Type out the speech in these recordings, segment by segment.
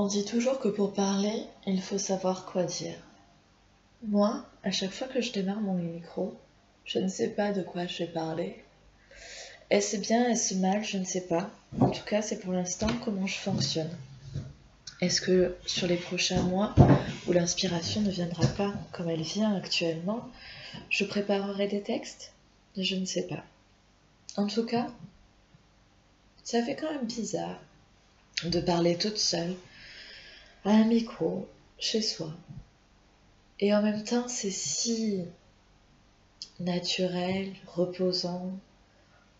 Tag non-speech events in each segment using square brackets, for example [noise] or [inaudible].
On dit toujours que pour parler, il faut savoir quoi dire. Moi, à chaque fois que je démarre mon micro, je ne sais pas de quoi je vais parler. Est-ce bien, est-ce mal, je ne sais pas. En tout cas, c'est pour l'instant comment je fonctionne. Est-ce que sur les prochains mois, où l'inspiration ne viendra pas comme elle vient actuellement, je préparerai des textes? Je ne sais pas. En tout cas, ça fait quand même bizarre de parler toute seule à un micro chez soi. Et en même temps, c'est si naturel, reposant.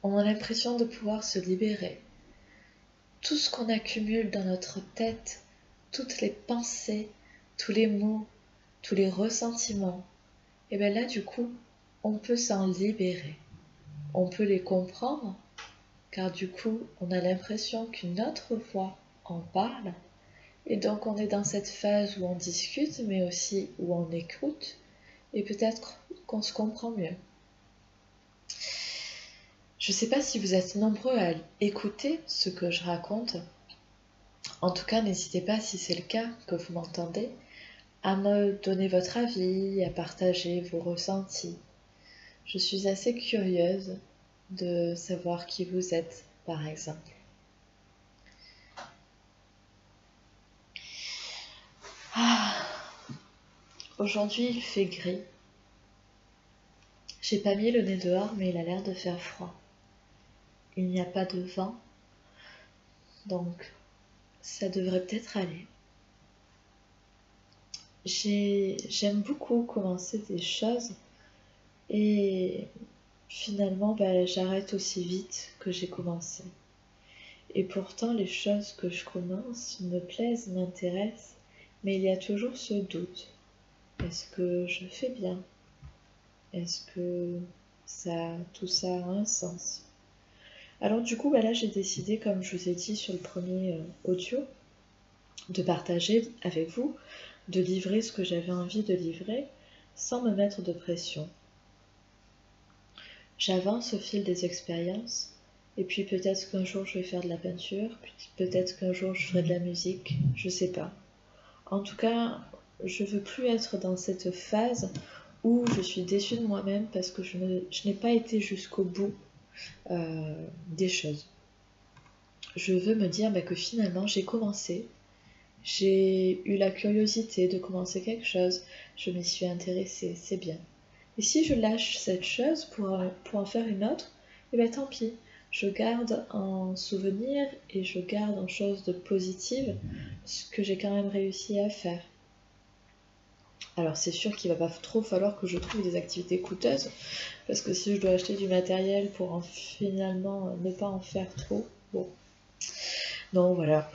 On a l'impression de pouvoir se libérer. Tout ce qu'on accumule dans notre tête, toutes les pensées, tous les mots, tous les ressentiments, et bien là, du coup, on peut s'en libérer. On peut les comprendre, car du coup, on a l'impression qu'une autre voix en parle et donc on est dans cette phase où on discute, mais aussi où on écoute, et peut-être qu'on se comprend mieux. Je ne sais pas si vous êtes nombreux à écouter ce que je raconte. En tout cas, n'hésitez pas, si c'est le cas, que vous m'entendez, à me donner votre avis, à partager vos ressentis. Je suis assez curieuse de savoir qui vous êtes, par exemple. Aujourd'hui, il fait gris. J'ai pas mis le nez dehors, mais il a l'air de faire froid. Il n'y a pas de vent, donc ça devrait peut-être aller. J'aime beaucoup commencer des choses et finalement ben, j'arrête aussi vite que j'ai commencé. Et pourtant les choses que je commence me plaisent, m'intéressent mais il y a toujours ce doute. Est-ce que je fais bien? Est-ce que ça, tout ça a un sens? Alors du coup, bah là j'ai décidé, comme je vous ai dit sur le premier euh, audio, de partager avec vous, de livrer ce que j'avais envie de livrer sans me mettre de pression. J'avance au fil des expériences et puis peut-être qu'un jour je vais faire de la peinture, peut-être qu'un jour je ferai de la musique, je sais pas. En tout cas, je veux plus être dans cette phase où je suis déçue de moi-même parce que je, n'ai pas été jusqu'au bout euh, des choses. Je veux me dire bah, que finalement j'ai commencé, j'ai eu la curiosité de commencer quelque chose, je m'y suis intéressée, c'est bien. Et si je lâche cette chose pour, en faire une autre, eh bien tant pis, je garde en souvenir et je garde en chose de positive ce que j'ai quand même réussi à faire. Alors c'est sûr qu'il va pas trop falloir que je trouve des activités coûteuses, parce que si je dois acheter du matériel pour en finalement ne pas en faire trop, bon. Non voilà,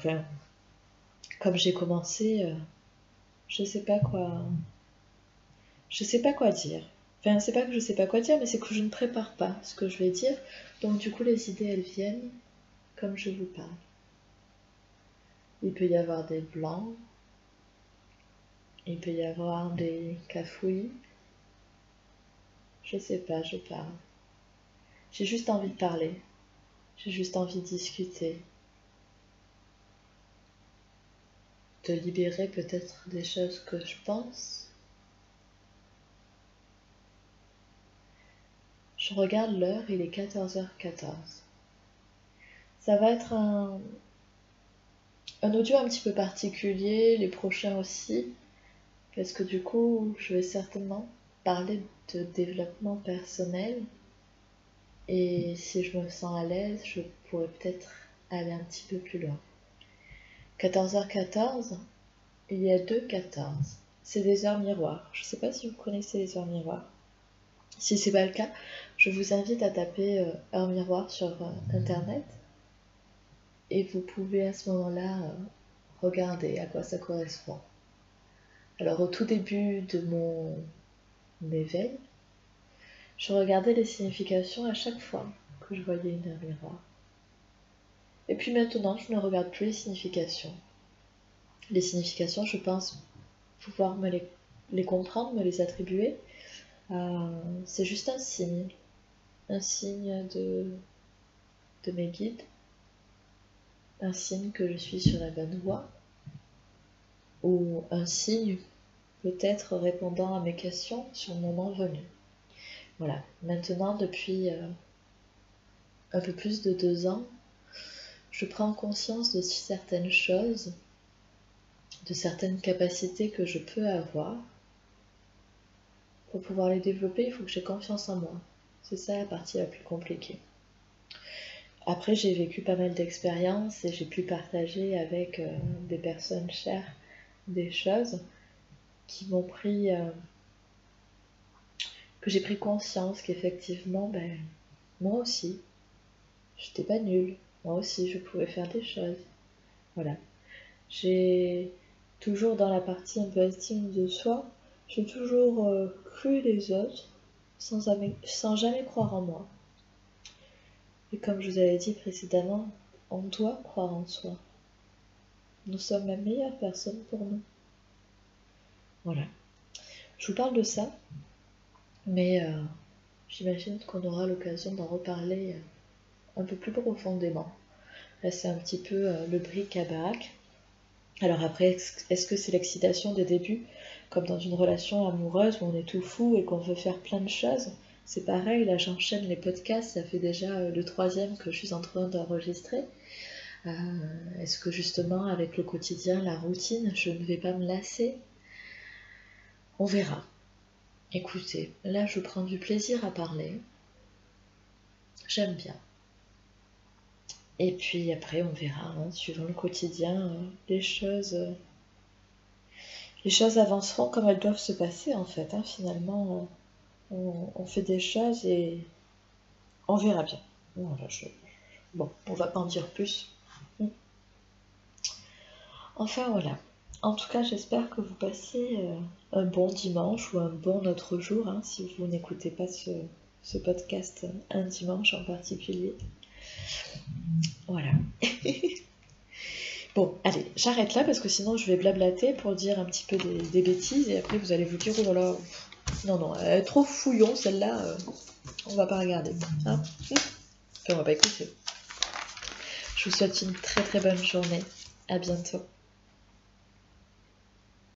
comme j'ai commencé, euh, je sais pas quoi. Je sais pas quoi dire. Enfin, c'est pas que je sais pas quoi dire, mais c'est que je ne prépare pas ce que je vais dire. Donc, du coup, les idées, elles viennent comme je vous parle. Il peut y avoir des blancs. Il peut y avoir des cafouilles. Je sais pas, je parle. J'ai juste envie de parler. J'ai juste envie de discuter. De libérer peut-être des choses que je pense Je regarde l'heure, il est 14h14. Ça va être un, un audio un petit peu particulier, les prochains aussi, parce que du coup, je vais certainement parler de développement personnel. Et si je me sens à l'aise, je pourrais peut-être aller un petit peu plus loin. 14h14, il y a deux 14. C'est des heures miroirs. Je ne sais pas si vous connaissez les heures miroirs. Si c'est pas le cas, je vous invite à taper euh, un miroir sur euh, internet et vous pouvez à ce moment-là euh, regarder à quoi ça correspond. Alors au tout début de mon éveil, je regardais les significations à chaque fois que je voyais une miroir. Et puis maintenant, je ne regarde plus les significations. Les significations, je pense pouvoir me les comprendre, me les attribuer, euh, c'est juste un signe, un signe de, de mes guides, un signe que je suis sur la bonne voie, ou un signe, peut-être répondant à mes questions sur le moment venu. Voilà, maintenant depuis euh, un peu plus de deux ans, je prends conscience de certaines choses, de certaines capacités que je peux avoir. Pour pouvoir les développer, il faut que j'ai confiance en moi. C'est ça la partie la plus compliquée. Après, j'ai vécu pas mal d'expériences et j'ai pu partager avec euh, des personnes chères des choses qui m'ont pris, euh, que j'ai pris conscience qu'effectivement, ben, moi aussi, j'étais pas nulle. Moi aussi, je pouvais faire des choses. Voilà. J'ai toujours dans la partie un peu estime de soi, j'ai toujours euh, cru les autres sans sans jamais croire en moi. Et comme je vous avais dit précédemment, on doit croire en soi. Nous sommes la meilleure personne pour nous. Voilà. Je vous parle de ça, mais euh, j'imagine qu'on aura l'occasion d'en reparler euh, un peu plus profondément. Là, c'est un petit peu euh, le bric à bac. Alors après, est-ce que c'est l'excitation des débuts, comme dans une relation amoureuse où on est tout fou et qu'on veut faire plein de choses? C'est pareil, là j'enchaîne les podcasts, ça fait déjà le troisième que je suis en train d'enregistrer. Euh, est-ce que justement avec le quotidien, la routine, je ne vais pas me lasser? On verra. Écoutez, là je prends du plaisir à parler. J'aime bien. Et puis après on verra, hein, suivant le quotidien, euh, les choses. les choses avanceront comme elles doivent se passer en fait, hein, finalement on, fait des choses et on verra bien. bon, on va pas en dire plus. Enfin voilà. En tout cas, j'espère que vous passez euh, un bon dimanche ou un bon autre jour, hein, si vous n'écoutez pas ce, podcast un dimanche en particulier. Voilà. [laughs] bon, allez, j'arrête là parce que sinon je vais blablater pour dire un petit peu des, bêtises et après vous allez vous dire, oh là là, non, non, elle est trop fouillon, celle-là. Euh, on va pas regarder. Hein on va pas écouter. Je vous souhaite une très très bonne journée. À bientôt.